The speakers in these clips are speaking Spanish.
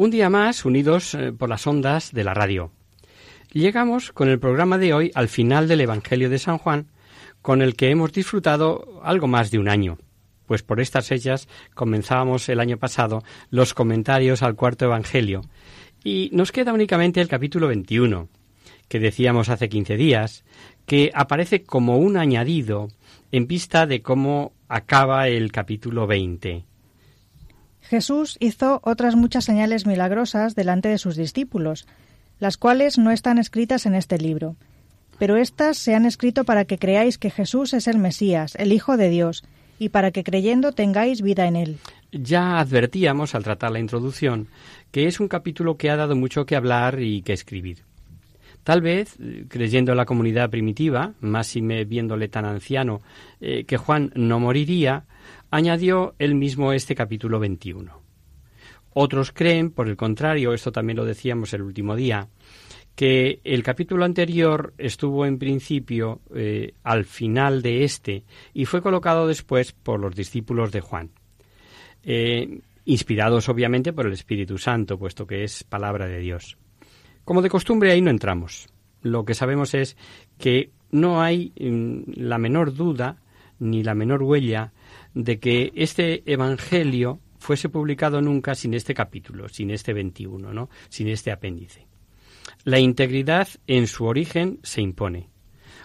Un día más unidos eh, por las ondas de la radio. Llegamos con el programa de hoy al final del Evangelio de San Juan, con el que hemos disfrutado algo más de un año, pues por estas fechas comenzábamos el año pasado los comentarios al cuarto Evangelio, y nos queda únicamente el capítulo 21, que decíamos hace 15 días, que aparece como un añadido en vista de cómo acaba el capítulo 20. Jesús hizo otras muchas señales milagrosas delante de sus discípulos, las cuales no están escritas en este libro. Pero éstas se han escrito para que creáis que Jesús es el Mesías, el Hijo de Dios, y para que creyendo tengáis vida en él. Ya advertíamos al tratar la introducción que es un capítulo que ha dado mucho que hablar y que escribir. Tal vez, eh, creyendo en la comunidad primitiva, máxime viéndole tan anciano, eh, que Juan no moriría, añadió él mismo este capítulo 21. Otros creen, por el contrario, esto también lo decíamos el último día, que el capítulo anterior estuvo en principio eh, al final de este y fue colocado después por los discípulos de Juan, eh, inspirados obviamente por el Espíritu Santo, puesto que es palabra de Dios. Como de costumbre ahí no entramos. Lo que sabemos es que no hay mm, la menor duda ni la menor huella de que este Evangelio fuese publicado nunca sin este capítulo, sin este 21, ¿no? sin este apéndice. La integridad en su origen se impone.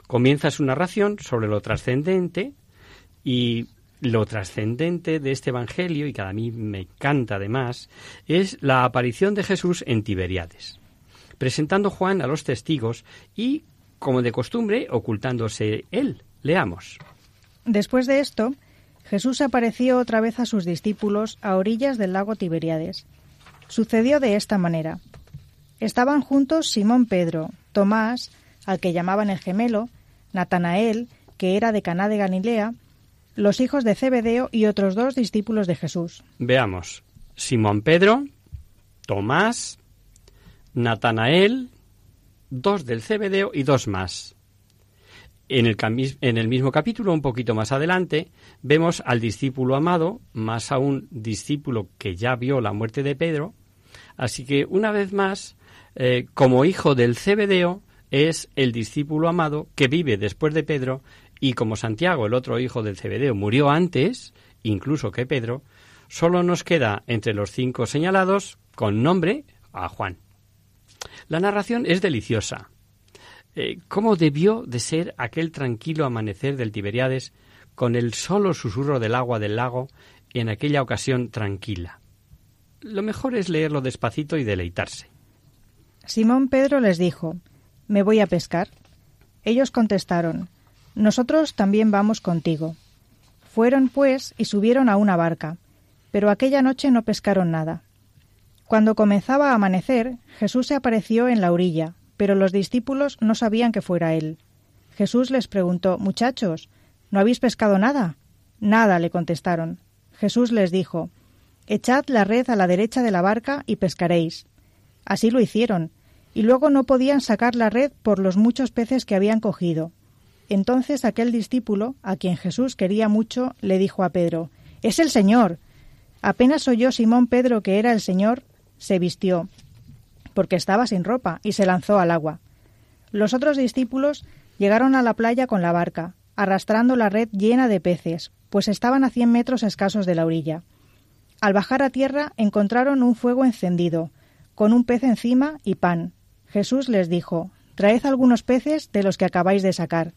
Comienza su narración sobre lo trascendente y lo trascendente de este Evangelio, y que a mí me encanta además, es la aparición de Jesús en Tiberiades, presentando Juan a los testigos y, como de costumbre, ocultándose él. Leamos. Después de esto, Jesús apareció otra vez a sus discípulos a orillas del lago Tiberiades. Sucedió de esta manera. Estaban juntos Simón Pedro, Tomás, al que llamaban el gemelo, Natanael, que era de Caná de Galilea, los hijos de Zebedeo y otros dos discípulos de Jesús. Veamos. Simón Pedro, Tomás, Natanael, dos del Zebedeo y dos más. En el, mismo capítulo, un poquito más adelante, vemos al discípulo amado, más aún discípulo que ya vio la muerte de Pedro. Así que, una vez más, eh, como hijo del Zebedeo, es el discípulo amado que vive después de Pedro y como Santiago, el otro hijo del Zebedeo, murió antes, incluso que Pedro, solo nos queda entre los cinco señalados, con nombre, a Juan. La narración es deliciosa. Eh, ¿Cómo debió de ser aquel tranquilo amanecer del Tiberiades con el solo susurro del agua del lago en aquella ocasión tranquila? Lo mejor es leerlo despacito y deleitarse. Simón Pedro les dijo, Me voy a pescar. Ellos contestaron, Nosotros también vamos contigo. Fueron, pues, y subieron a una barca, pero aquella noche no pescaron nada. Cuando comenzaba a amanecer, Jesús se apareció en la orilla, pero los discípulos no sabían que fuera él. Jesús les preguntó Muchachos, ¿no habéis pescado nada? Nada, le contestaron. Jesús les dijo Echad la red a la derecha de la barca y pescaréis. Así lo hicieron, y luego no podían sacar la red por los muchos peces que habían cogido. Entonces aquel discípulo, a quien Jesús quería mucho, le dijo a Pedro, Es el Señor. Apenas oyó Simón Pedro que era el Señor, se vistió, porque estaba sin ropa, y se lanzó al agua. Los otros discípulos llegaron a la playa con la barca, arrastrando la red llena de peces, pues estaban a cien metros escasos de la orilla. Al bajar a tierra encontraron un fuego encendido, con un pez encima y pan. Jesús les dijo, Traed algunos peces de los que acabáis de sacar.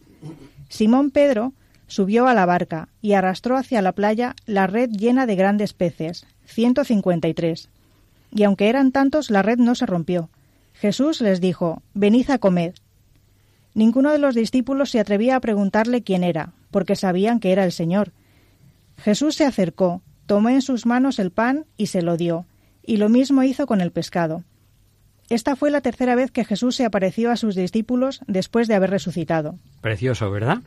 Simón Pedro subió a la barca y arrastró hacia la playa la red llena de grandes peces, ciento cincuenta y tres. Y aunque eran tantos, la red no se rompió. Jesús les dijo, Venid a comer. Ninguno de los discípulos se atrevía a preguntarle quién era, porque sabían que era el Señor. Jesús se acercó, tomó en sus manos el pan y se lo dio, y lo mismo hizo con el pescado. Esta fue la tercera vez que Jesús se apareció a sus discípulos después de haber resucitado. Precioso, ¿verdad?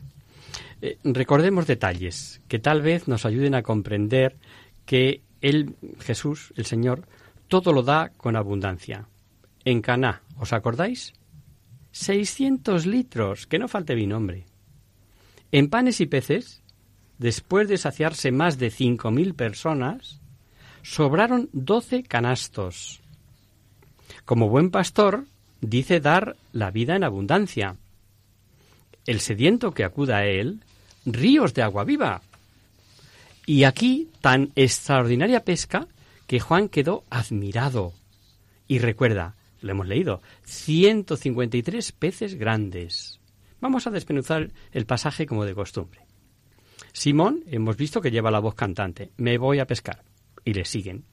Eh, recordemos detalles que tal vez nos ayuden a comprender que él, Jesús, el Señor, todo lo da con abundancia. En Caná, ¿os acordáis? 600 litros, que no falte vino, hombre. En panes y peces, después de saciarse más de 5.000 personas, sobraron 12 canastos. Como buen pastor, dice dar la vida en abundancia. El sediento que acuda a él, ríos de agua viva. Y aquí tan extraordinaria pesca que Juan quedó admirado. Y recuerda, lo hemos leído, 153 peces grandes. Vamos a despenuzar el pasaje como de costumbre. Simón, hemos visto que lleva la voz cantante, me voy a pescar, y le siguen.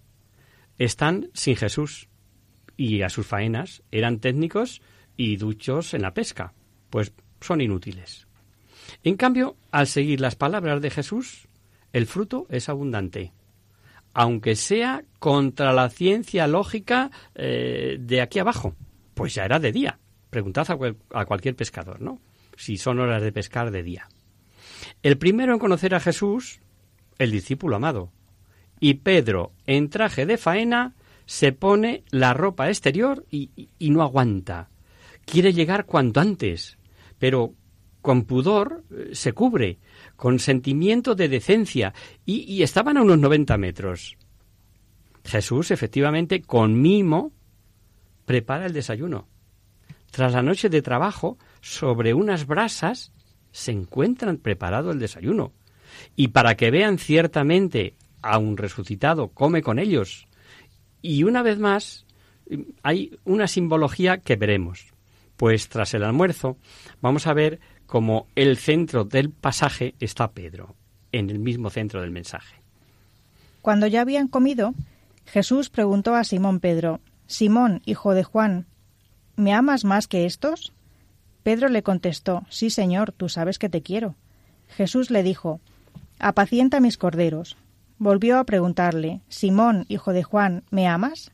Están sin Jesús, y a sus faenas eran técnicos y duchos en la pesca, pues son inútiles. En cambio, al seguir las palabras de Jesús, el fruto es abundante aunque sea contra la ciencia lógica eh, de aquí abajo. Pues ya era de día. Preguntad a, cualquier pescador, ¿no? Si son horas de pescar de día. El primero en conocer a Jesús, el discípulo amado. Y Pedro, en traje de faena, se pone la ropa exterior y, no aguanta. Quiere llegar cuanto antes, pero con pudor eh, se cubre con sentimiento de decencia, y, estaban a unos 90 metros. Jesús, efectivamente, con mimo, prepara el desayuno. Tras la noche de trabajo, sobre unas brasas, se encuentran preparado el desayuno. Y para que vean ciertamente a un resucitado, come con ellos. Y una vez más, hay una simbología que veremos. Pues tras el almuerzo, vamos a ver como el centro del pasaje está Pedro, en el mismo centro del mensaje. Cuando ya habían comido, Jesús preguntó a Simón Pedro, Simón, hijo de Juan, ¿me amas más que estos? Pedro le contestó, Sí, Señor, tú sabes que te quiero. Jesús le dijo, Apacienta mis corderos. Volvió a preguntarle, Simón, hijo de Juan, ¿me amas?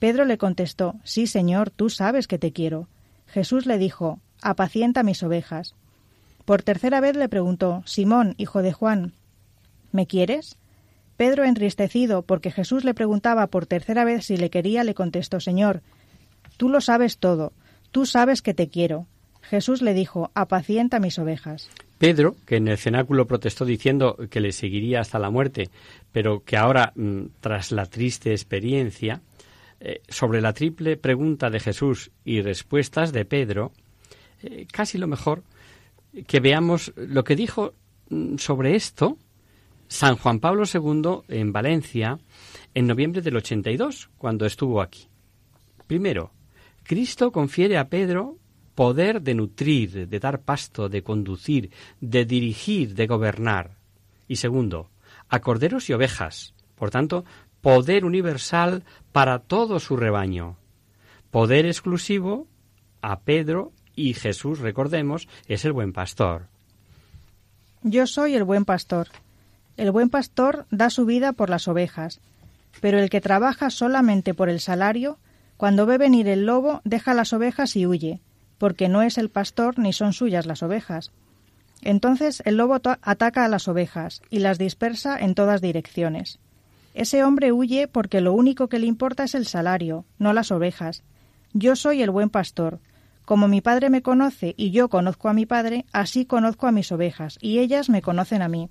Pedro le contestó, Sí, Señor, tú sabes que te quiero. Jesús le dijo, Apacienta mis ovejas. Por tercera vez le preguntó, Simón, hijo de Juan, ¿me quieres? Pedro, entristecido porque Jesús le preguntaba por tercera vez si le quería, le contestó, Señor, tú lo sabes todo, tú sabes que te quiero. Jesús le dijo, apacienta mis ovejas. Pedro, que en el cenáculo protestó diciendo que le seguiría hasta la muerte, pero que ahora, mm, tras la triste experiencia, eh, sobre la triple pregunta de Jesús y respuestas de Pedro, eh, casi lo mejor que veamos lo que dijo mm, sobre esto San Juan Pablo II en Valencia en noviembre del 82, cuando estuvo aquí. Primero, Cristo confiere a Pedro poder de nutrir, de dar pasto, de conducir, de dirigir, de gobernar. Y segundo, a corderos y ovejas. Por tanto, poder universal para todo su rebaño. Poder exclusivo a Pedro y Jesús, recordemos, es el buen pastor. Yo soy el buen pastor. El buen pastor da su vida por las ovejas, pero el que trabaja solamente por el salario, cuando ve venir el lobo, deja las ovejas y huye, porque no es el pastor ni son suyas las ovejas. Entonces el lobo ataca a las ovejas y las dispersa en todas direcciones. Ese hombre huye porque lo único que le importa es el salario, no las ovejas, Yo soy el buen pastor. Como mi Padre me conoce y yo conozco a mi Padre, así conozco a mis ovejas, y ellas me conocen a mí.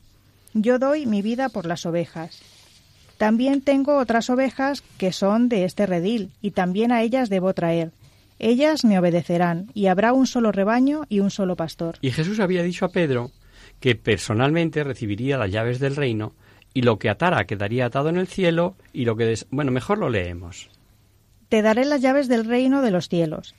Yo doy mi vida por las ovejas. También tengo otras ovejas que son de este redil, y también a ellas debo traer. Ellas me obedecerán, y habrá un solo rebaño y un solo pastor. Y Jesús había dicho a Pedro que personalmente recibiría las llaves del reino, y lo que atara quedaría atado en el cielo, y lo que... Des... Bueno, mejor lo leemos. Te daré las llaves del reino de los cielos.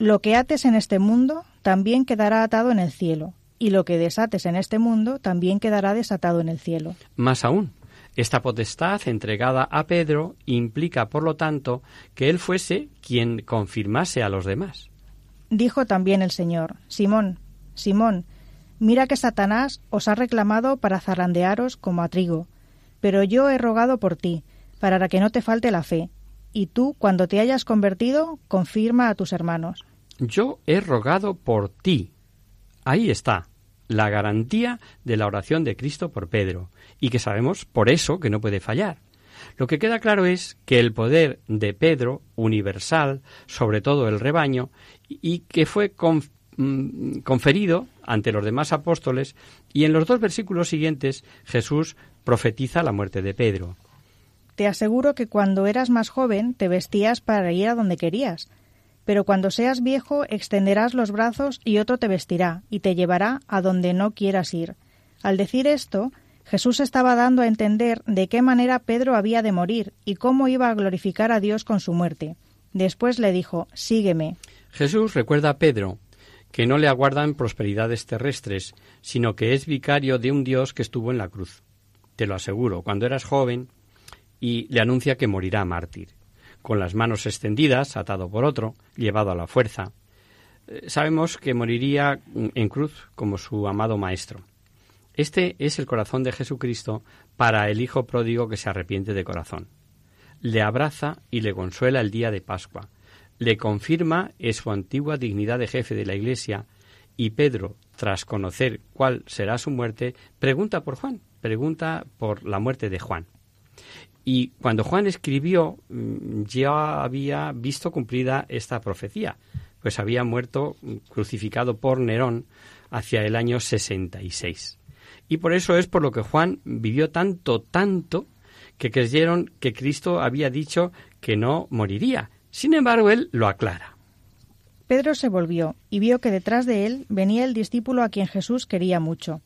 Lo que ates en este mundo también quedará atado en el cielo, y lo que desates en este mundo también quedará desatado en el cielo. Más aún, esta potestad entregada a Pedro implica, por lo tanto, que él fuese quien confirmase a los demás. Dijo también el Señor, Simón, Simón, mira que Satanás os ha reclamado para zarandearos como a trigo, pero yo he rogado por ti, para que no te falte la fe, y tú, cuando te hayas convertido, confirma a tus hermanos. Yo he rogado por ti. Ahí está, la garantía de la oración de Cristo por Pedro, y que sabemos por eso que no puede fallar. Lo que queda claro es que el poder de Pedro, universal, sobre todo el rebaño, y que fue mm, conferido ante los demás apóstoles, y en los dos versículos siguientes Jesús profetiza la muerte de Pedro. Te aseguro que cuando eras más joven te vestías para ir a donde querías, pero cuando seas viejo extenderás los brazos y otro te vestirá y te llevará a donde no quieras ir. Al decir esto, Jesús estaba dando a entender de qué manera Pedro había de morir y cómo iba a glorificar a Dios con su muerte. Después le dijo, Sígueme. Jesús recuerda a Pedro que no le aguardan prosperidades terrestres, sino que es vicario de un Dios que estuvo en la cruz. Te lo aseguro, cuando eras joven, y le anuncia que morirá mártir con las manos extendidas, atado por otro, llevado a la fuerza. Eh, sabemos que moriría en cruz como su amado Maestro. Este es el corazón de Jesucristo para el Hijo pródigo que se arrepiente de corazón. Le abraza y le consuela el día de Pascua. Le confirma en su antigua dignidad de jefe de la Iglesia y Pedro, tras conocer cuál será su muerte, pregunta por Juan, pregunta por la muerte de Juan. Y cuando Juan escribió, mm, ya había visto cumplida esta profecía, pues había muerto mm, crucificado por Nerón hacia el año 66. Y por eso es por lo que Juan vivió tanto, tanto, que creyeron que Cristo había dicho que no moriría. Sin embargo, él lo aclara. Pedro se volvió y vio que detrás de él venía el discípulo a quien Jesús quería mucho,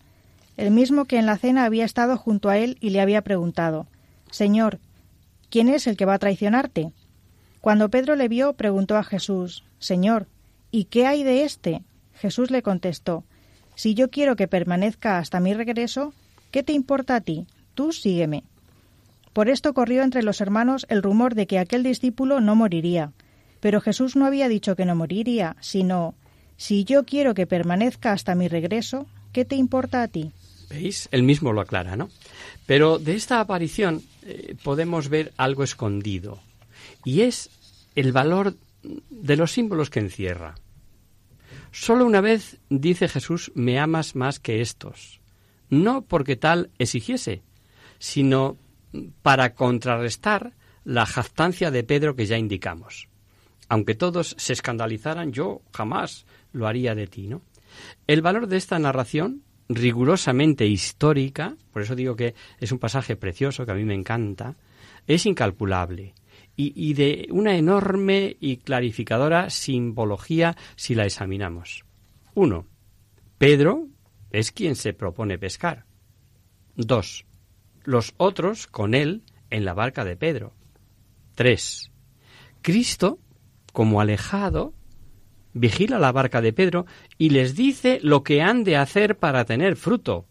el mismo que en la cena había estado junto a él y le había preguntado Señor, ¿quién es el que va a traicionarte? Cuando Pedro le vio, preguntó a Jesús, Señor, ¿y qué hay de éste? Jesús le contestó, Si yo quiero que permanezca hasta mi regreso, ¿qué te importa a ti? Tú sígueme. Por esto corrió entre los hermanos el rumor de que aquel discípulo no moriría. Pero Jesús no había dicho que no moriría, sino, Si yo quiero que permanezca hasta mi regreso, ¿qué te importa a ti? ¿Veis? Él mismo lo aclara, ¿no? Pero de esta aparición eh, podemos ver algo escondido, y es el valor de los símbolos que encierra. Solo una vez dice Jesús, me amas más que estos, no porque tal exigiese, sino para contrarrestar la jactancia de Pedro que ya indicamos. Aunque todos se escandalizaran, yo jamás lo haría de ti, ¿no? El valor de esta narración rigurosamente histórica, por eso digo que es un pasaje precioso que a mí me encanta, es incalculable y, y, de una enorme y clarificadora simbología si la examinamos. Uno, Pedro es quien se propone pescar. Dos, los otros con él en la barca de Pedro. Tres, Cristo, como alejado, vigila la barca de Pedro y les dice lo que han de hacer para tener fruto.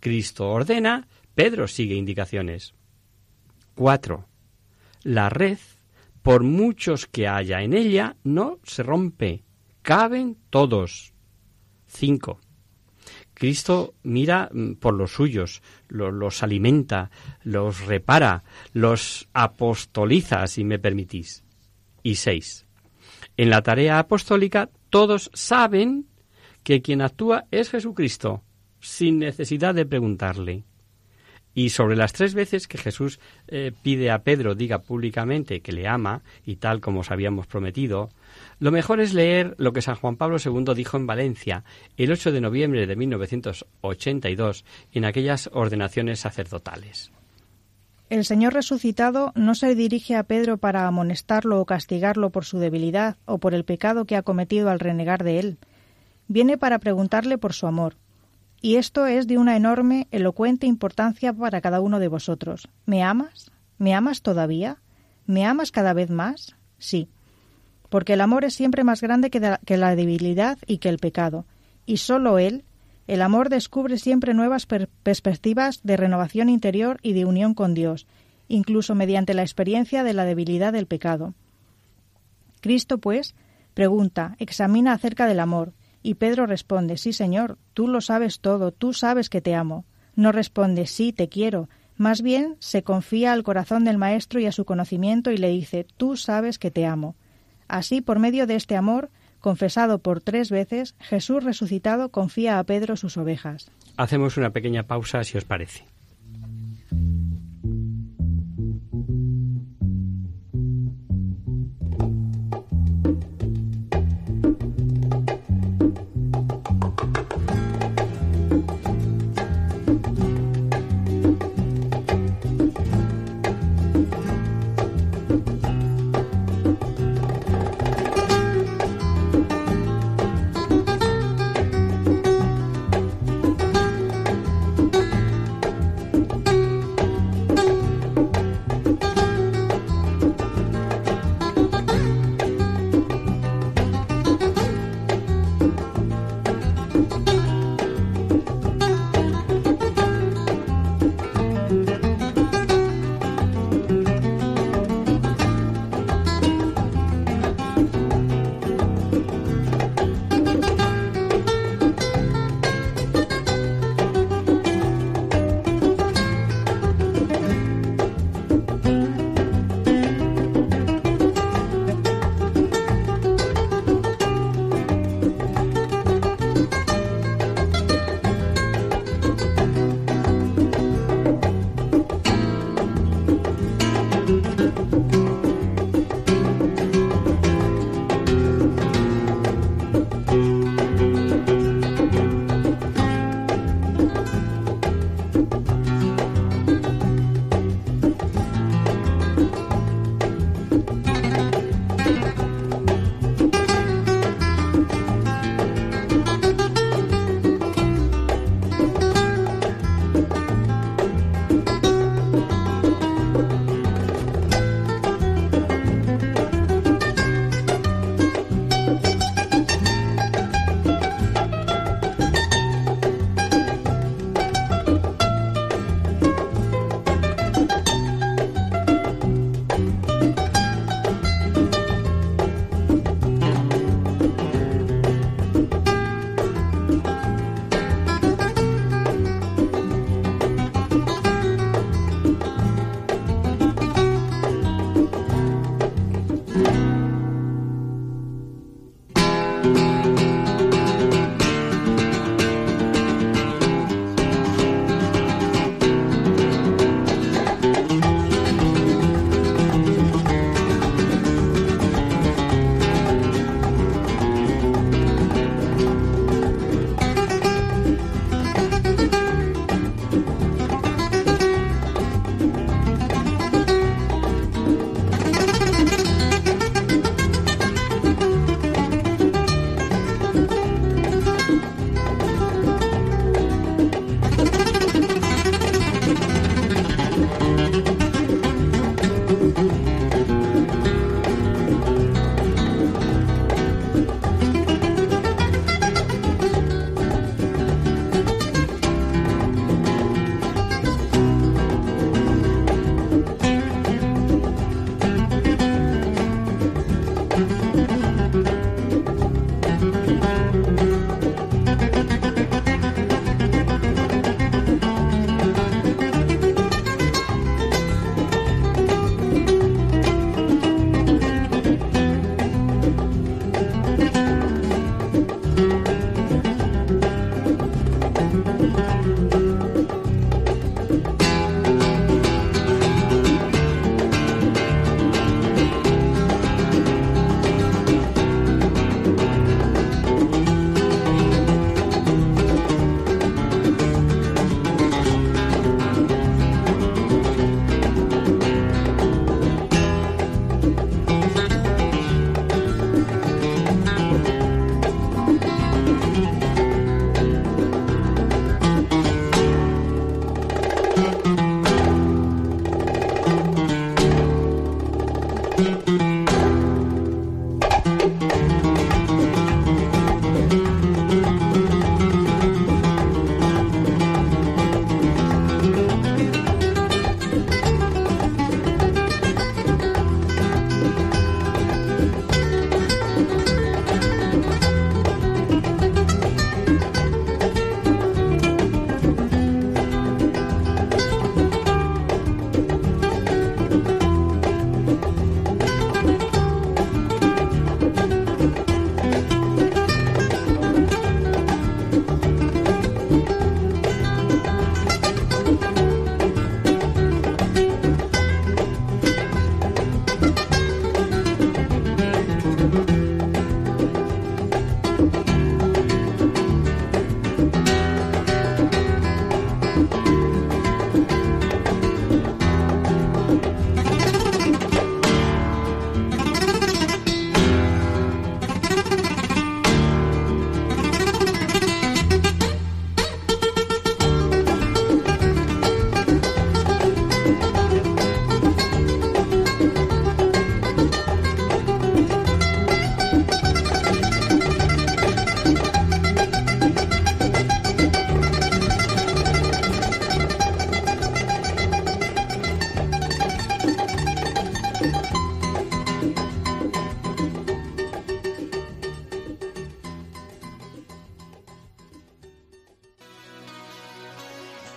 Cristo ordena, Pedro sigue indicaciones. 4. La red, por muchos que haya en ella, no se rompe. Caben todos. 5. Cristo mira mm, por los suyos, los, alimenta, los repara, los apostoliza, si me permitís. Y 6. En la tarea apostólica todos saben que quien actúa es Jesucristo, sin necesidad de preguntarle. Y sobre las tres veces que Jesús eh, pide a Pedro diga públicamente que le ama, y tal como os habíamos prometido, lo mejor es leer lo que San Juan Pablo II dijo en Valencia el 8 de noviembre de 1982 en aquellas ordenaciones sacerdotales. El Señor resucitado no se dirige a Pedro para amonestarlo o castigarlo por su debilidad o por el pecado que ha cometido al renegar de él. Viene para preguntarle por su amor. Y esto es de una enorme, elocuente importancia para cada uno de vosotros. ¿Me amas? ¿Me amas todavía? ¿Me amas cada vez más? Sí. Porque el amor es siempre más grande que, la debilidad y que el pecado. Y sólo Él, el amor descubre siempre nuevas perspectivas de renovación interior y de unión con Dios, incluso mediante la experiencia de la debilidad del pecado. Cristo, pues, pregunta, examina acerca del amor, y Pedro responde, Sí, Señor, tú lo sabes todo, tú sabes que te amo. No responde, Sí, te quiero. Más bien se confía al corazón del Maestro y a su conocimiento y le dice, Tú sabes que te amo. Así, por medio de este amor, confesado por tres veces, Jesús resucitado confía a Pedro sus ovejas. Hacemos una pequeña pausa, si os parece.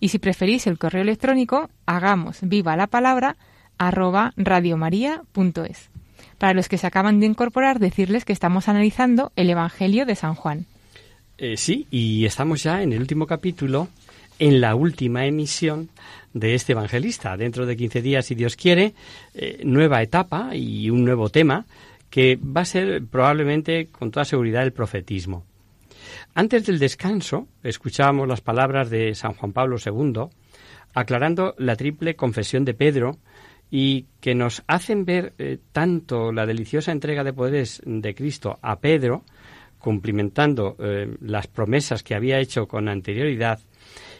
y si preferís el correo electrónico, hagamos viva la palabra arroba radiomaria.es. Para los que se acaban de incorporar, decirles que estamos analizando el Evangelio de San Juan. Eh, sí, y estamos ya en el último capítulo, en la última emisión de este evangelista. Dentro de 15 días, si Dios quiere, eh, nueva etapa y un nuevo tema que va a ser probablemente, con toda seguridad, el profetismo. Antes del descanso, escuchábamos las palabras de San Juan Pablo II, aclarando la triple confesión de Pedro y que nos hacen ver eh, tanto la deliciosa entrega de poderes de Cristo a Pedro, cumplimentando eh, las promesas que había hecho con anterioridad,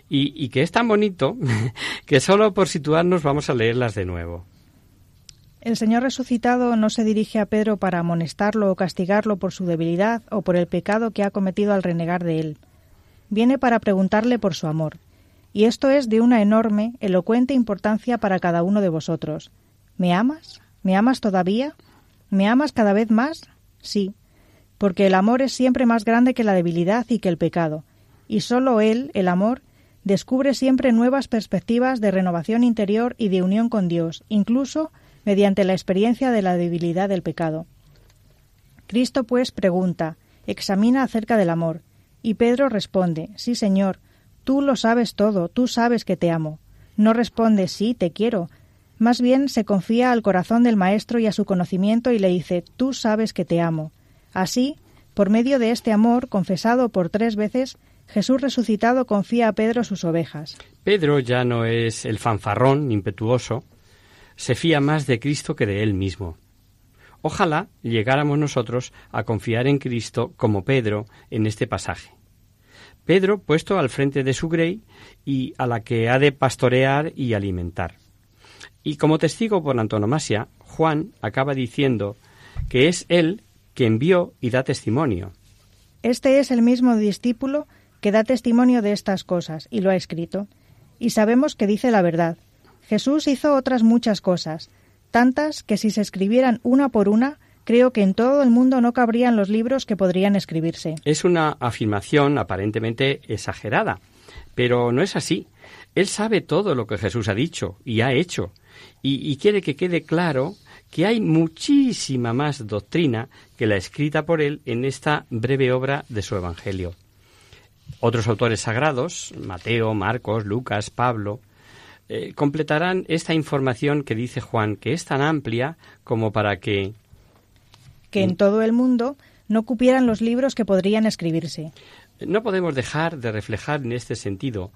y, y que es tan bonito que solo por situarnos vamos a leerlas de nuevo. El Señor resucitado no se dirige a Pedro para amonestarlo o castigarlo por su debilidad o por el pecado que ha cometido al renegar de él. Viene para preguntarle por su amor. Y esto es de una enorme, elocuente importancia para cada uno de vosotros. ¿Me amas? ¿Me amas todavía? ¿Me amas cada vez más? Sí, porque el amor es siempre más grande que la debilidad y que el pecado, y sólo él, el amor, descubre siempre nuevas perspectivas de renovación interior y de unión con Dios, incluso mediante la experiencia de la debilidad del pecado. Cristo, pues, pregunta, examina acerca del amor, y Pedro responde, Sí, Señor, tú lo sabes todo, tú sabes que te amo. No responde, Sí, te quiero. Más bien se confía al corazón del Maestro y a su conocimiento y le dice, Tú sabes que te amo. Así, por medio de este amor, confesado por tres veces, Jesús resucitado confía a Pedro sus ovejas. Pedro ya no es el fanfarrón impetuoso, se fía más de Cristo que de él mismo. Ojalá llegáramos nosotros a confiar en Cristo como Pedro en este pasaje. Pedro puesto al frente de su grey y a la que ha de pastorear y alimentar. Y como testigo por antonomasia, Juan acaba diciendo que es él quien vio y da testimonio. Este es el mismo discípulo que da testimonio de estas cosas y lo ha escrito. Y sabemos que dice la verdad, Jesús hizo otras muchas cosas, tantas que si se escribieran una por una, creo que en todo el mundo no cabrían los libros que podrían escribirse. Es una afirmación aparentemente exagerada, pero no es así. Él sabe todo lo que Jesús ha dicho y ha hecho, y, quiere que quede claro que hay muchísima más doctrina que la escrita por él en esta breve obra de su Evangelio. Otros autores sagrados, Mateo, Marcos, Lucas, Pablo, eh, completarán esta información que dice Juan, que es tan amplia como para que... Que en todo el mundo no cupieran los libros que podrían escribirse. No podemos dejar de reflejar en este sentido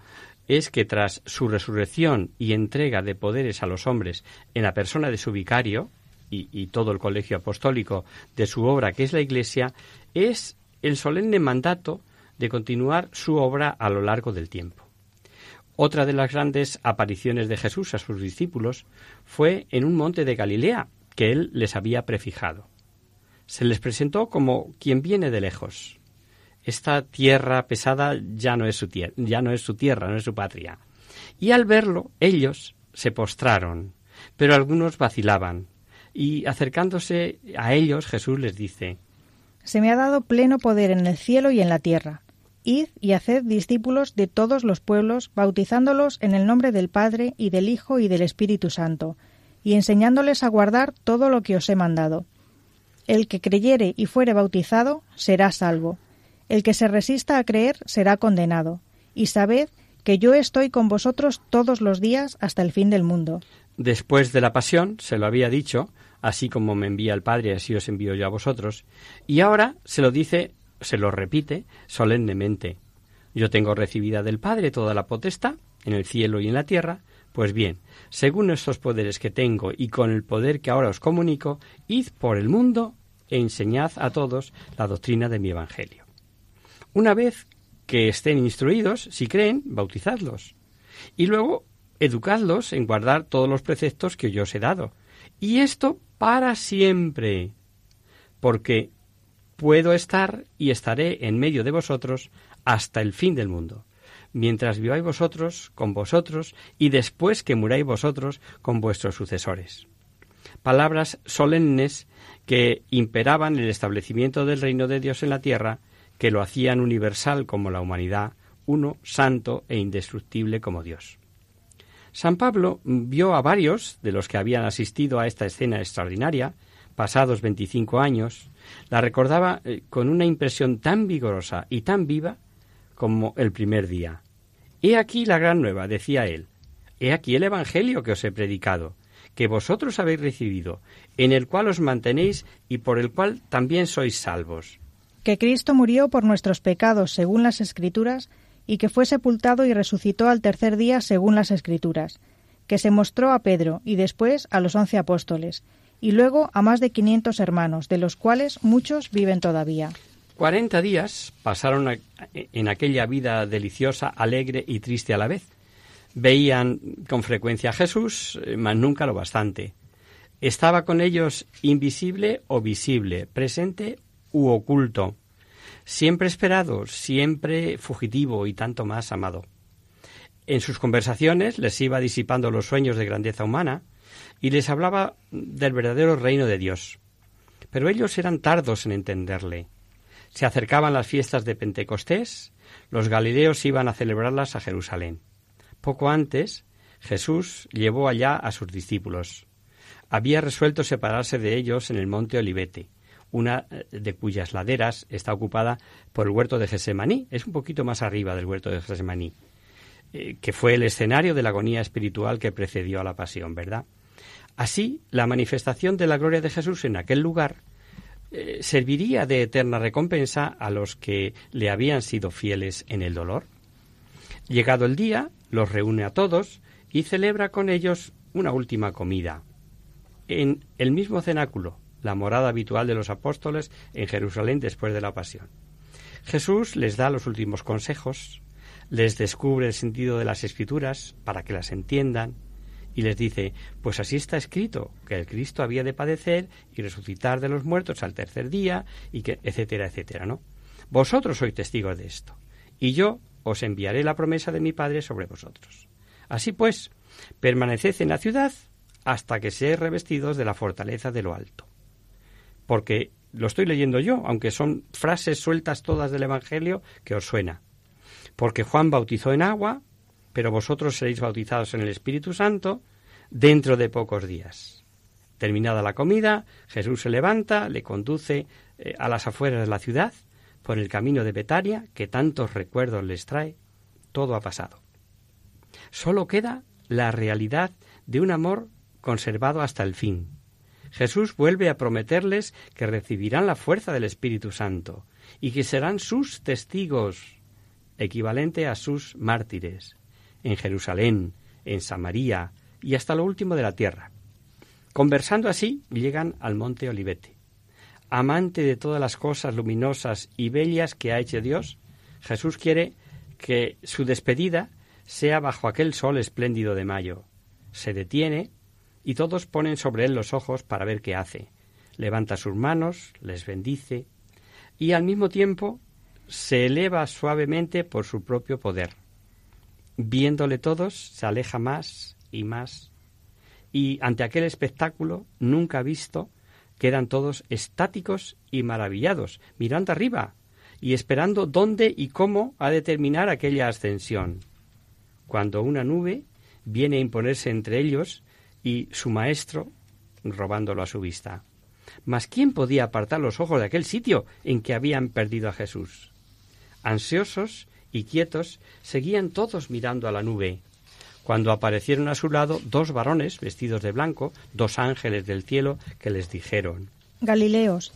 es que tras su resurrección y entrega de poderes a los hombres en la persona de su vicario y, y, todo el colegio apostólico de su obra, que es la Iglesia, es el solemne mandato de continuar su obra a lo largo del tiempo. Otra de las grandes apariciones de Jesús a sus discípulos fue en un monte de Galilea que él les había prefijado. Se les presentó como quien viene de lejos. Esta tierra pesada ya no es su tierra, ya no es su tierra, no es su patria. Y al verlo, ellos se postraron, pero algunos vacilaban. Y acercándose a ellos, Jesús les dice: Se me ha dado pleno poder en el cielo y en la tierra. Id y haced discípulos de todos los pueblos, bautizándolos en el nombre del Padre y del Hijo y del Espíritu Santo, y enseñándoles a guardar todo lo que os he mandado. El que creyere y fuere bautizado será salvo. El que se resista a creer será condenado. Y sabed que yo estoy con vosotros todos los días hasta el fin del mundo. Después de la pasión, se lo había dicho, así como me envía el Padre, así os envío yo a vosotros, y ahora se lo dice se lo repite solemnemente. Yo tengo recibida del Padre toda la potestad, en el cielo y en la tierra, pues bien, según estos poderes que tengo y con el poder que ahora os comunico, id por el mundo e enseñad a todos la doctrina de mi Evangelio. Una vez que estén instruidos, si creen, bautizadlos. Y luego educadlos en guardar todos los preceptos que yo os he dado. Y esto para siempre, porque puedo estar y estaré en medio de vosotros hasta el fin del mundo, mientras viváis vosotros con vosotros y después que muráis vosotros con vuestros sucesores. Palabras solemnes que imperaban el establecimiento del reino de Dios en la tierra, que lo hacían universal como la humanidad, uno santo e indestructible como Dios. San Pablo vio a varios de los que habían asistido a esta escena extraordinaria, pasados veinticinco años, la recordaba eh, con una impresión tan vigorosa y tan viva como el primer día. He aquí la gran nueva, decía él. He aquí el Evangelio que os he predicado, que vosotros habéis recibido, en el cual os mantenéis y por el cual también sois salvos. Que Cristo murió por nuestros pecados según las Escrituras, y que fue sepultado y resucitó al tercer día según las Escrituras, que se mostró a Pedro y después a los once apóstoles, y luego a más de quinientos hermanos, de los cuales muchos viven todavía. Cuarenta días pasaron en aquella vida deliciosa, alegre y triste a la vez. Veían con frecuencia a Jesús, eh, mas nunca lo bastante. Estaba con ellos invisible o visible, presente u oculto, siempre esperado, siempre fugitivo y tanto más amado. En sus conversaciones les iba disipando los sueños de grandeza humana y les hablaba del verdadero reino de Dios. Pero ellos eran tardos en entenderle. Se acercaban las fiestas de Pentecostés, los galileos iban a celebrarlas a Jerusalén. Poco antes, Jesús llevó allá a sus discípulos. Había resuelto separarse de ellos en el monte Olivete, una de cuyas laderas está ocupada por el huerto de Gesemaní. Es un poquito más arriba del huerto de Gesemaní, eh, que fue el escenario de la agonía espiritual que precedió a la pasión, ¿verdad? Así, la manifestación de la gloria de Jesús en aquel lugar eh, serviría de eterna recompensa a los que le habían sido fieles en el dolor. Llegado el día, los reúne a todos y celebra con ellos una última comida. En el mismo cenáculo, la morada habitual de los apóstoles en Jerusalén después de la pasión. Jesús les da los últimos consejos, les descubre el sentido de las escrituras para que las entiendan y les dice, pues así está escrito, que el Cristo había de padecer y resucitar de los muertos al tercer día y que etcétera, etcétera, ¿no? Vosotros sois testigos de esto y yo os enviaré la promesa de mi Padre sobre vosotros. Así pues, permaneced en la ciudad hasta que seáis revestidos de la fortaleza de lo alto porque lo estoy leyendo yo, aunque son frases sueltas todas del Evangelio que os suena. Porque Juan bautizó en agua, pero vosotros seréis bautizados en el Espíritu Santo dentro de pocos días. Terminada la comida, Jesús se levanta, le conduce eh, a las afueras de la ciudad, por el camino de Betania, que tantos recuerdos les trae. Todo ha pasado. Solo queda la realidad de un amor conservado hasta el fin, Jesús vuelve a prometerles que recibirán la fuerza del Espíritu Santo y que serán sus testigos, equivalente a sus mártires, en Jerusalén, en Samaria y hasta lo último de la tierra. Conversando así, llegan al monte Olivete. Amante de todas las cosas luminosas y bellas que ha hecho Dios, Jesús quiere que su despedida sea bajo aquel sol espléndido de mayo. Se detiene y todos ponen sobre él los ojos para ver qué hace. Levanta sus manos, les bendice y al mismo tiempo se eleva suavemente por su propio poder. Viéndole todos, se aleja más y más y ante aquel espectáculo nunca visto, quedan todos estáticos y maravillados, mirando arriba y esperando dónde y cómo ha de terminar aquella ascensión. Cuando una nube viene a imponerse entre ellos y su maestro robándolo a su vista. Mas ¿quién podía apartar los ojos de aquel sitio en que habían perdido a Jesús? Ansiosos y quietos, seguían todos mirando a la nube, cuando aparecieron a su lado dos varones vestidos de blanco, dos ángeles del cielo, que les dijeron Galileos,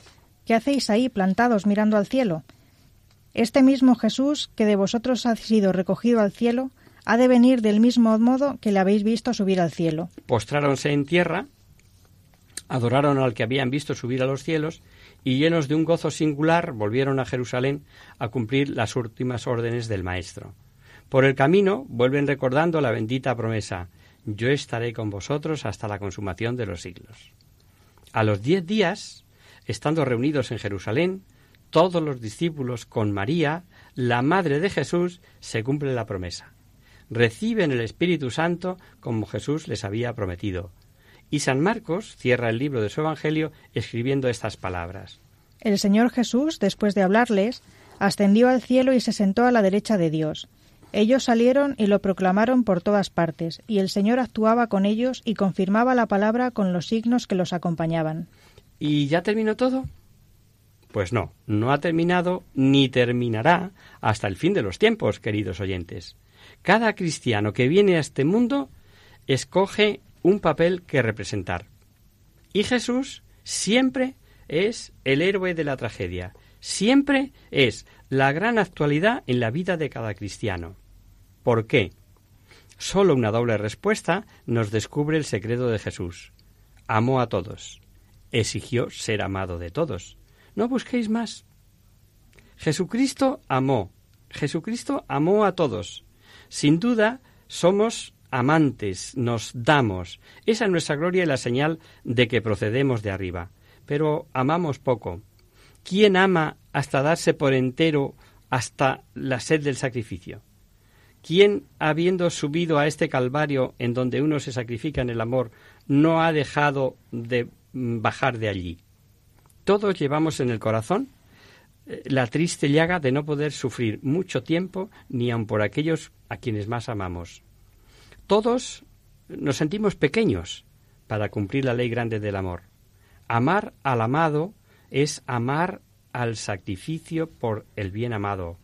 ¿qué hacéis ahí plantados mirando al cielo? Este mismo Jesús que de vosotros ha sido recogido al cielo, ha de venir del mismo modo que le habéis visto subir al cielo. Postráronse en tierra, adoraron al que habían visto subir a los cielos, y llenos de un gozo singular volvieron a Jerusalén a cumplir las últimas órdenes del Maestro. Por el camino vuelven recordando la bendita promesa, yo estaré con vosotros hasta la consumación de los siglos. A los diez días, estando reunidos en Jerusalén, todos los discípulos con María, la Madre de Jesús, se cumple la promesa. Reciben el Espíritu Santo como Jesús les había prometido. Y San Marcos cierra el libro de su Evangelio escribiendo estas palabras. El Señor Jesús, después de hablarles, ascendió al cielo y se sentó a la derecha de Dios. Ellos salieron y lo proclamaron por todas partes, y el Señor actuaba con ellos y confirmaba la palabra con los signos que los acompañaban. ¿Y ya terminó todo? Pues no, no ha terminado ni terminará hasta el fin de los tiempos, queridos oyentes. Cada cristiano que viene a este mundo escoge un papel que representar. Y Jesús siempre es el héroe de la tragedia, siempre es la gran actualidad en la vida de cada cristiano. ¿Por qué? Solo una doble respuesta nos descubre el secreto de Jesús. Amó a todos. Exigió ser amado de todos. No busquéis más. Jesucristo amó. Jesucristo amó a todos. Sin duda, somos amantes, nos damos. Esa es nuestra gloria y la señal de que procedemos de arriba. Pero amamos poco. ¿Quién ama hasta darse por entero hasta la sed del sacrificio? ¿Quién, habiendo subido a este calvario en donde uno se sacrifica en el amor, no ha dejado de bajar de allí? Todos llevamos en el corazón eh, la triste llaga de no poder sufrir mucho tiempo ni aun por aquellos a quienes más amamos. Todos nos sentimos pequeños para cumplir la ley grande del amor. Amar al amado es amar al sacrificio por el bien amado.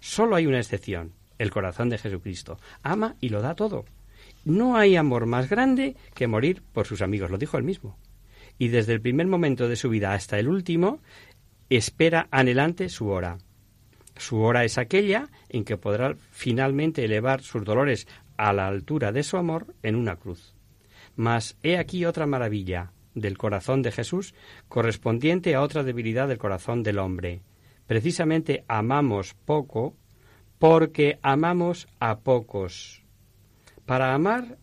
Solo hay una excepción, el corazón de Jesucristo. Ama y lo da todo. No hay amor más grande que morir por sus amigos, lo dijo él mismo. Y desde el primer momento de su vida hasta el último, espera anhelante su hora. Su hora es aquella en que podrá finalmente elevar sus dolores a la altura de su amor en una cruz. Mas he aquí otra maravilla del corazón de Jesús correspondiente a otra debilidad del corazón del hombre. Precisamente amamos poco porque amamos a pocos. Para amar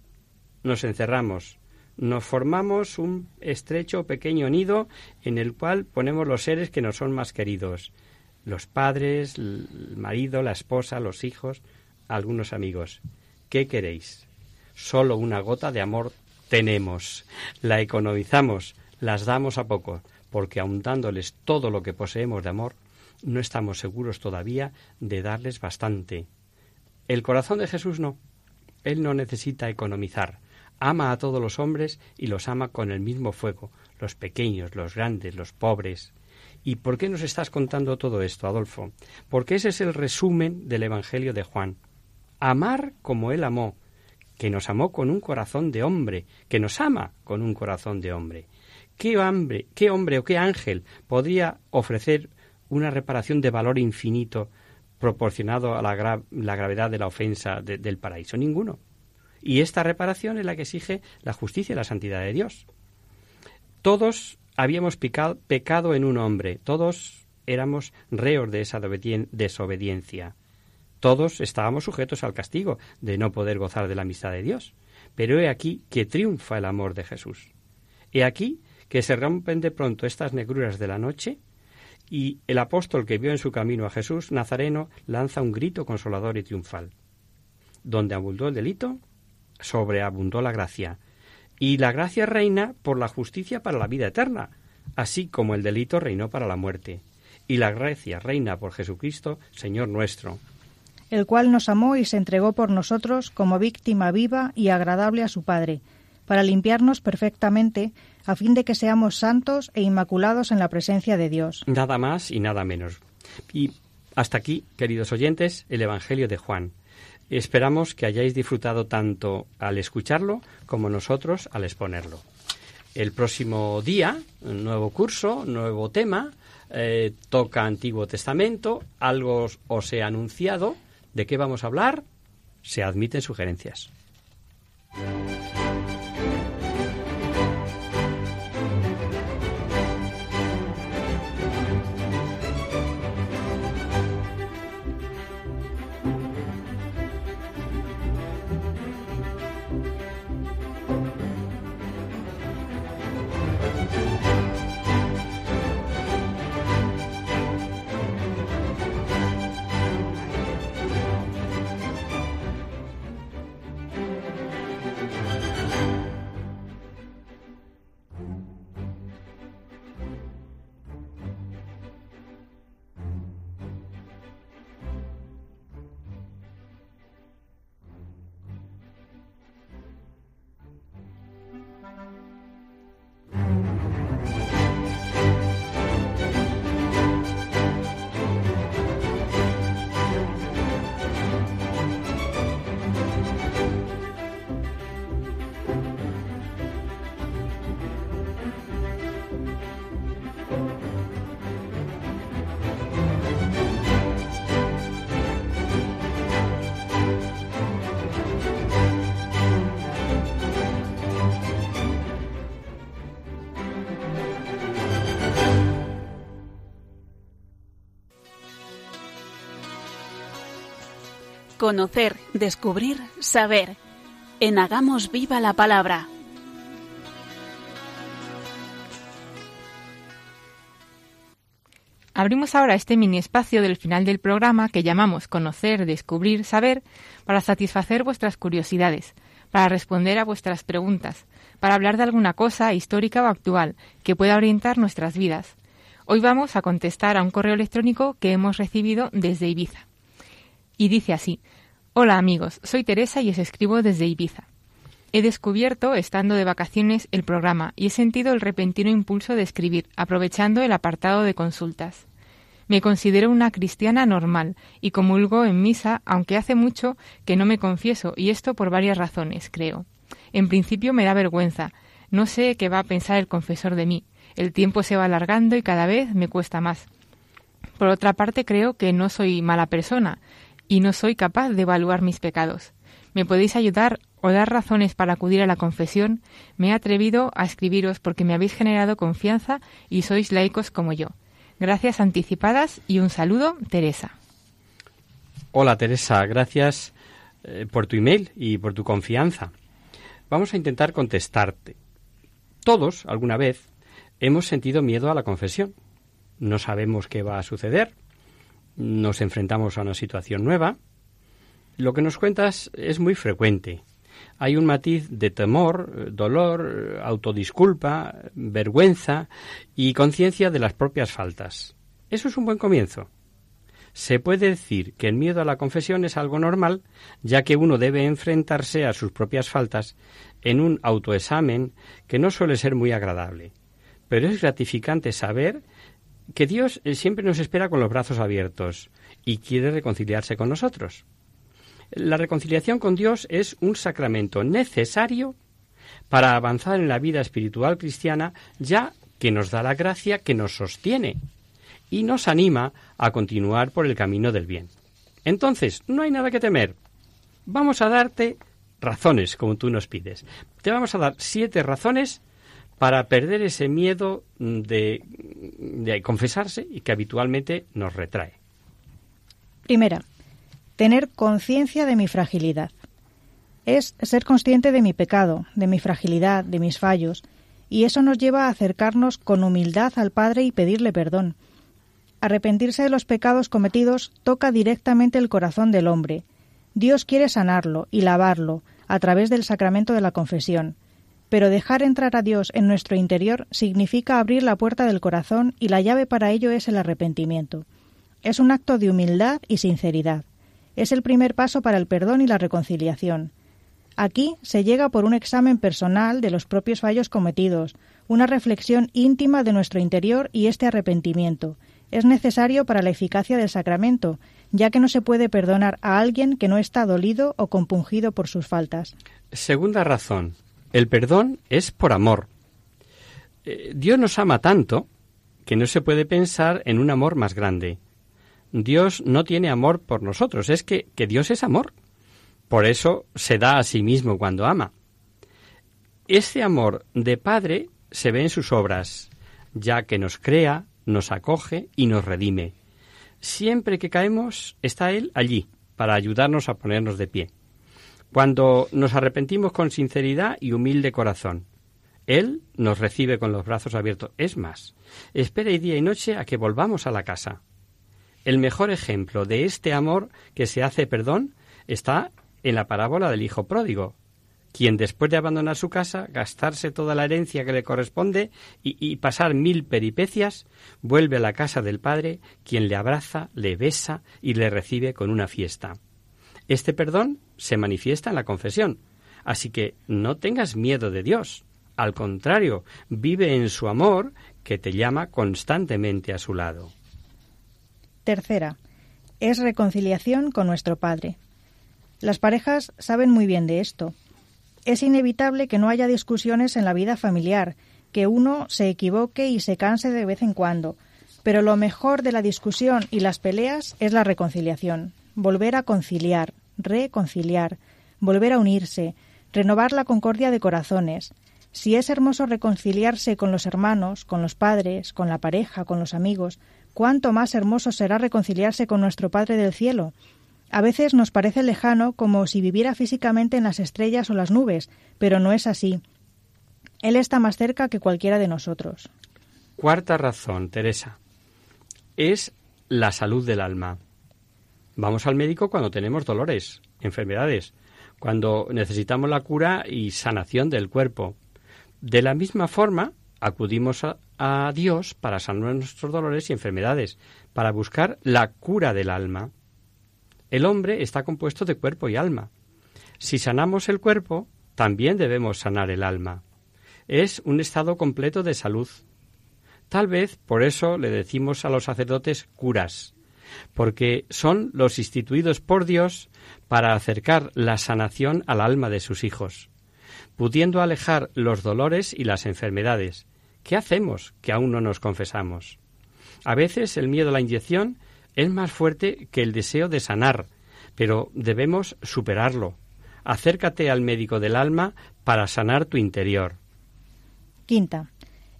nos encerramos, nos formamos un estrecho pequeño nido en el cual ponemos los seres que nos son más queridos, los padres, el marido, la esposa, los hijos, algunos amigos. ¿Qué queréis? Solo una gota de amor tenemos, la economizamos, las damos a poco, porque aun dándoles todo lo que poseemos de amor, no estamos seguros todavía de darles bastante. El corazón de Jesús no. Él no necesita economizar ama a todos los hombres y los ama con el mismo fuego, los pequeños, los grandes, los pobres. ¿Y por qué nos estás contando todo esto, Adolfo? Porque ese es el resumen del Evangelio de Juan. Amar como Él amó, que nos amó con un corazón de hombre, que nos ama con un corazón de hombre. ¿Qué hombre, qué hombre o qué ángel podría ofrecer una reparación de valor infinito proporcionado a la, gravedad de la ofensa del paraíso? Ninguno. Y esta reparación es la que exige la justicia y la santidad de Dios. Todos habíamos pecado en un hombre, todos éramos reos de esa desobediencia. Todos estábamos sujetos al castigo de no poder gozar de la amistad de Dios. Pero he aquí que triunfa el amor de Jesús. He aquí que se rompen de pronto estas negruras de la noche y el apóstol que vio en su camino a Jesús Nazareno lanza un grito consolador y triunfal. Donde abundó el delito, sobreabundó la gracia, y la gracia reina por la justicia para la vida eterna, así como el delito reinó para la muerte, y la gracia reina por Jesucristo, Señor nuestro, el cual nos amó y se entregó por nosotros como víctima viva y agradable a su Padre, para limpiarnos perfectamente, a fin de que seamos santos e inmaculados en la presencia de Dios. Nada más y nada menos. Y hasta aquí, queridos oyentes, el Evangelio de Juan. Esperamos que hayáis disfrutado tanto al escucharlo como nosotros al exponerlo. El próximo día, nuevo curso, nuevo tema, eh, toca Antiguo Testamento, algo os he anunciado. ¿De qué vamos a hablar? Se admiten sugerencias. Conocer, descubrir, saber. En Hagamos Viva la Palabra. Abrimos ahora este mini espacio del final del programa que llamamos Conocer, Descubrir, Saber para satisfacer vuestras curiosidades, para responder a vuestras preguntas, para hablar de alguna cosa histórica o actual que pueda orientar nuestras vidas. Hoy vamos a contestar a un correo electrónico que hemos recibido desde Ibiza. Y dice así, Hola amigos, soy Teresa y os escribo desde Ibiza. He descubierto, estando de vacaciones, el programa y he sentido el repentino impulso de escribir, aprovechando el apartado de consultas. Me considero una cristiana normal y comulgo en misa, aunque hace mucho que no me confieso, y esto por varias razones, creo. En principio me da vergüenza. No sé qué va a pensar el confesor de mí. El tiempo se va alargando y cada vez me cuesta más. Por otra parte, creo que no soy mala persona y no soy capaz de evaluar mis pecados. ¿Me podéis ayudar o dar razones para acudir a la confesión? Me he atrevido a escribiros porque me habéis generado confianza y sois laicos como yo. Gracias anticipadas y un saludo, Teresa. Hola Teresa, gracias eh, por tu email y por tu confianza. Vamos a intentar contestarte. Todos, alguna vez, hemos sentido miedo a la confesión. No sabemos qué va a suceder, nos enfrentamos a una situación nueva. Lo que nos cuentas es muy frecuente. Hay un matiz de temor, dolor, autodisculpa, vergüenza y conciencia de las propias faltas. Eso es un buen comienzo. Se puede decir que el miedo a la confesión es algo normal, ya que uno debe enfrentarse a sus propias faltas en un autoexamen que no suele ser muy agradable. Pero es gratificante saber que Dios siempre nos espera con los brazos abiertos y quiere reconciliarse con nosotros. La reconciliación con Dios es un sacramento necesario para avanzar en la vida espiritual cristiana, ya que nos da la gracia que nos sostiene y nos anima a continuar por el camino del bien. Entonces, no hay nada que temer. Vamos a darte razones, como tú nos pides. Te vamos a dar siete razones para perder ese miedo de, de confesarse y que habitualmente nos retrae. Primera, tener conciencia de mi fragilidad. Es ser consciente de mi pecado, de mi fragilidad, de mis fallos, y eso nos lleva a acercarnos con humildad al Padre y pedirle perdón. Arrepentirse de los pecados cometidos toca directamente el corazón del hombre. Dios quiere sanarlo y lavarlo a través del sacramento de la confesión. Pero dejar entrar a Dios en nuestro interior significa abrir la puerta del corazón y la llave para ello es el arrepentimiento. Es un acto de humildad y sinceridad. Es el primer paso para el perdón y la reconciliación. Aquí se llega por un examen personal de los propios fallos cometidos, una reflexión íntima de nuestro interior y este arrepentimiento. Es necesario para la eficacia del sacramento, ya que no se puede perdonar a alguien que no está dolido o compungido por sus faltas. Segunda razón. El perdón es por amor. Eh, Dios nos ama tanto que no se puede pensar en un amor más grande. Dios no tiene amor por nosotros, es que, que Dios es amor. Por eso se da a sí mismo cuando ama. Este amor de Padre se ve en sus obras, ya que nos crea, nos acoge y nos redime. Siempre que caemos está Él allí, para ayudarnos a ponernos de pie. Cuando nos arrepentimos con sinceridad y humilde corazón, Él nos recibe con los brazos abiertos. Es más, espera día y noche a que volvamos a la casa. El mejor ejemplo de este amor que se hace perdón está en la parábola del hijo pródigo, quien después de abandonar su casa, gastarse toda la herencia que le corresponde y, y, pasar mil peripecias, vuelve a la casa del padre, quien le abraza, le besa y le recibe con una fiesta. Este perdón se manifiesta en la confesión, así que no tengas miedo de Dios. Al contrario, vive en su amor que te llama constantemente a su lado. Tercera, es reconciliación con nuestro Padre. Las parejas saben muy bien de esto. Es inevitable que no haya discusiones en la vida familiar, que uno se equivoque y se canse de vez en cuando, pero lo mejor de la discusión y las peleas es la reconciliación, volver a conciliar, reconciliar, volver a unirse, renovar la concordia de corazones. Si es hermoso reconciliarse con los hermanos, con los padres, con la pareja, con los amigos, cuánto más hermoso será reconciliarse con nuestro Padre del cielo. A veces nos parece lejano como si viviera físicamente en las estrellas o las nubes, pero no es así. Él está más cerca que cualquiera de nosotros. Cuarta razón, Teresa, es la salud del alma. Vamos al médico cuando tenemos dolores, enfermedades, cuando necesitamos la cura y sanación del cuerpo. De la misma forma, acudimos a, Dios para sanar nuestros dolores y enfermedades, para buscar la cura del alma. El hombre está compuesto de cuerpo y alma. Si sanamos el cuerpo, también debemos sanar el alma. Es un estado completo de salud. Tal vez por eso le decimos a los sacerdotes curas, porque son los instituidos por Dios para acercar la sanación al alma de sus hijos, pudiendo alejar los dolores y las enfermedades. ¿Qué hacemos que aún no nos confesamos? A veces el miedo a la inyección es más fuerte que el deseo de sanar, pero debemos superarlo. Acércate al médico del alma para sanar tu interior. Quinta,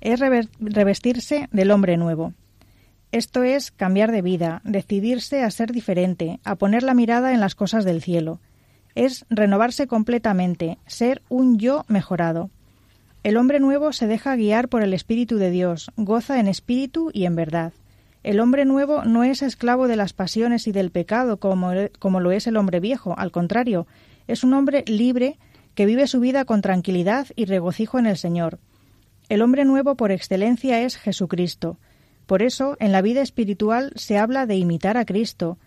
es revestirse del hombre nuevo. Esto es cambiar de vida, decidirse a ser diferente, a poner la mirada en las cosas del cielo. Es renovarse completamente, ser un yo mejorado. El hombre nuevo se deja guiar por el Espíritu de Dios, goza en espíritu y en verdad. El hombre nuevo no es esclavo de las pasiones y del pecado como, como lo es el hombre viejo, al contrario, es un hombre libre que vive su vida con tranquilidad y regocijo en el Señor. El hombre nuevo por excelencia es Jesucristo. Por eso, en la vida espiritual se habla de imitar a Cristo,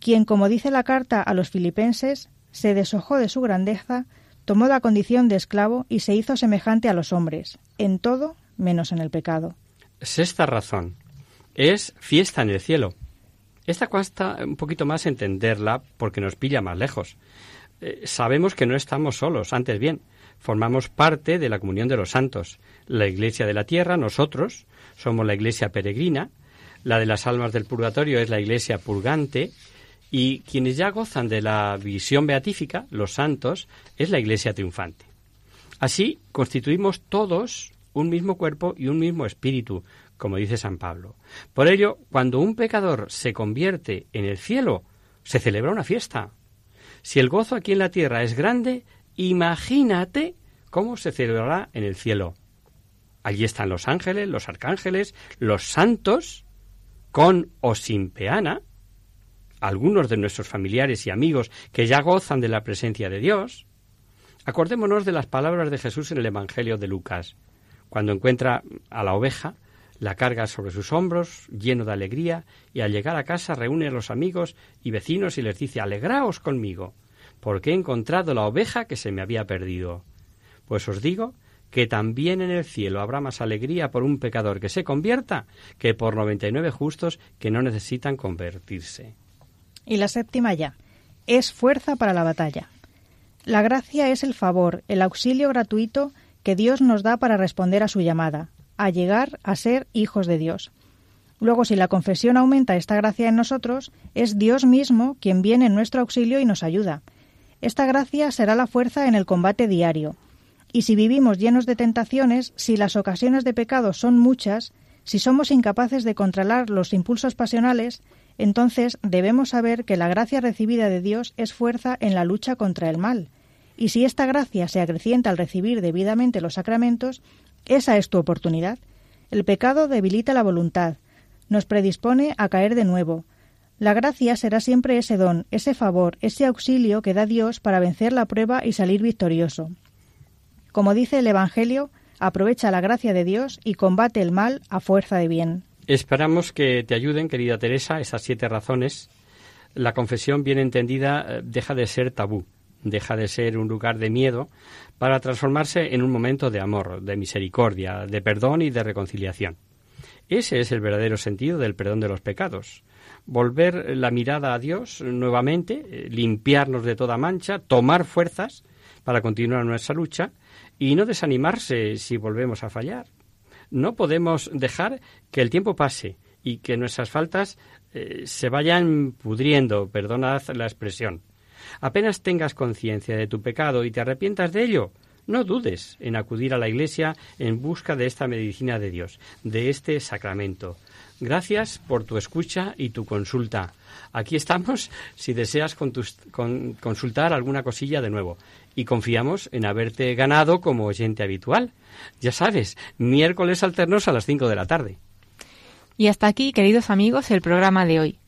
quien, como dice la carta a los filipenses, se deshojó de su grandeza, tomó la condición de esclavo y se hizo semejante a los hombres, en todo menos en el pecado. Sexta razón es fiesta en el cielo. Esta cuesta un poquito más entenderla porque nos pilla más lejos. Eh, sabemos que no estamos solos, antes bien, formamos parte de la comunión de los santos. La Iglesia de la Tierra, nosotros, somos la Iglesia peregrina, la de las almas del purgatorio es la Iglesia purgante, y quienes ya gozan de la visión beatífica, los santos, es la Iglesia triunfante. Así constituimos todos un mismo cuerpo y un mismo espíritu, como dice San Pablo. Por ello, cuando un pecador se convierte en el cielo, se celebra una fiesta. Si el gozo aquí en la tierra es grande, imagínate cómo se celebrará en el cielo. Allí están los ángeles, los arcángeles, los santos, con o sin peana, algunos de nuestros familiares y amigos que ya gozan de la presencia de Dios. Acordémonos de las palabras de Jesús en el Evangelio de Lucas, cuando encuentra a la oveja la carga sobre sus hombros, lleno de alegría, y al llegar a casa reúne a los amigos y vecinos y les dice Alegraos conmigo, porque he encontrado la oveja que se me había perdido. Pues os digo que también en el cielo habrá más alegría por un pecador que se convierta que por noventa y nueve justos que no necesitan convertirse. Y la séptima ya. Es fuerza para la batalla. La gracia es el favor, el auxilio gratuito que Dios nos da para responder a su llamada, a llegar a ser hijos de Dios. Luego, si la confesión aumenta esta gracia en nosotros, es Dios mismo quien viene en nuestro auxilio y nos ayuda. Esta gracia será la fuerza en el combate diario. Y si vivimos llenos de tentaciones, si las ocasiones de pecado son muchas, si somos incapaces de controlar los impulsos pasionales, entonces debemos saber que la gracia recibida de Dios es fuerza en la lucha contra el mal. Y si esta gracia se acrecienta al recibir debidamente los sacramentos, esa es tu oportunidad. El pecado debilita la voluntad, nos predispone a caer de nuevo. La gracia será siempre ese don, ese favor, ese auxilio que da Dios para vencer la prueba y salir victorioso. Como dice el Evangelio, aprovecha la gracia de Dios y combate el mal a fuerza de bien. Esperamos que te ayuden, querida Teresa, esas siete razones. La confesión bien entendida eh, deja de ser tabú, deja de ser un lugar de miedo para transformarse en un momento de amor, de misericordia, de perdón y de reconciliación. Ese es el verdadero sentido del perdón de los pecados. Volver la mirada a Dios nuevamente, eh, limpiarnos de toda mancha, tomar fuerzas para continuar nuestra lucha y no desanimarse si volvemos a fallar. No podemos dejar que el tiempo pase y que nuestras faltas eh, se vayan pudriendo, perdonad la expresión. Apenas tengas conciencia de tu pecado y te arrepientas de ello, no dudes en acudir a la Iglesia en busca de esta medicina de Dios, de este sacramento. Gracias por tu escucha y tu consulta. Aquí estamos si deseas consultar alguna cosilla de nuevo. Y confiamos en haberte ganado como oyente habitual. Ya sabes, miércoles alternos a las 5 de la tarde. Y hasta aquí, queridos amigos, el programa de hoy.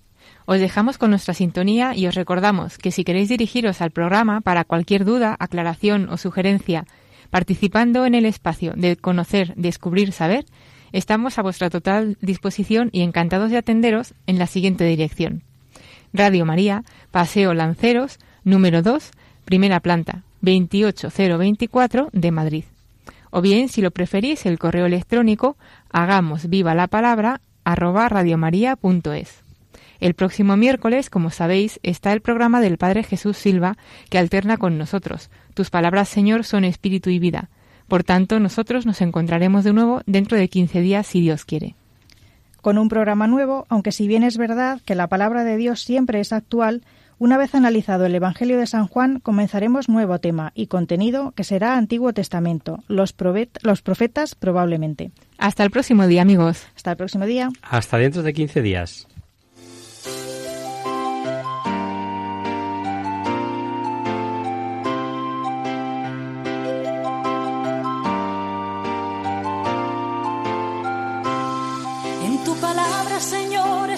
Os dejamos con nuestra sintonía y os recordamos que si queréis dirigiros al programa para cualquier duda, aclaración o sugerencia, participando en el espacio de conocer, descubrir, saber, estamos a vuestra total disposición y encantados de atenderos en la siguiente dirección. Radio María, Paseo Lanceros, número 2, primera planta, 28024 de Madrid. O bien, si lo preferís, el correo electrónico hagamos viva la palabra arroba radiomaria.es. El próximo miércoles, como sabéis, está el programa del Padre Jesús Silva que alterna con nosotros. Tus palabras, Señor, son espíritu y vida. Por tanto, nosotros nos encontraremos de nuevo dentro de 15 días, si Dios quiere. Con un programa nuevo, aunque si bien es verdad que la palabra de Dios siempre es actual, una vez analizado el Evangelio de San Juan, comenzaremos nuevo tema y contenido que será Antiguo Testamento, los, los profetas probablemente. Hasta el próximo día, amigos. Hasta el próximo día. Hasta dentro de 15 días.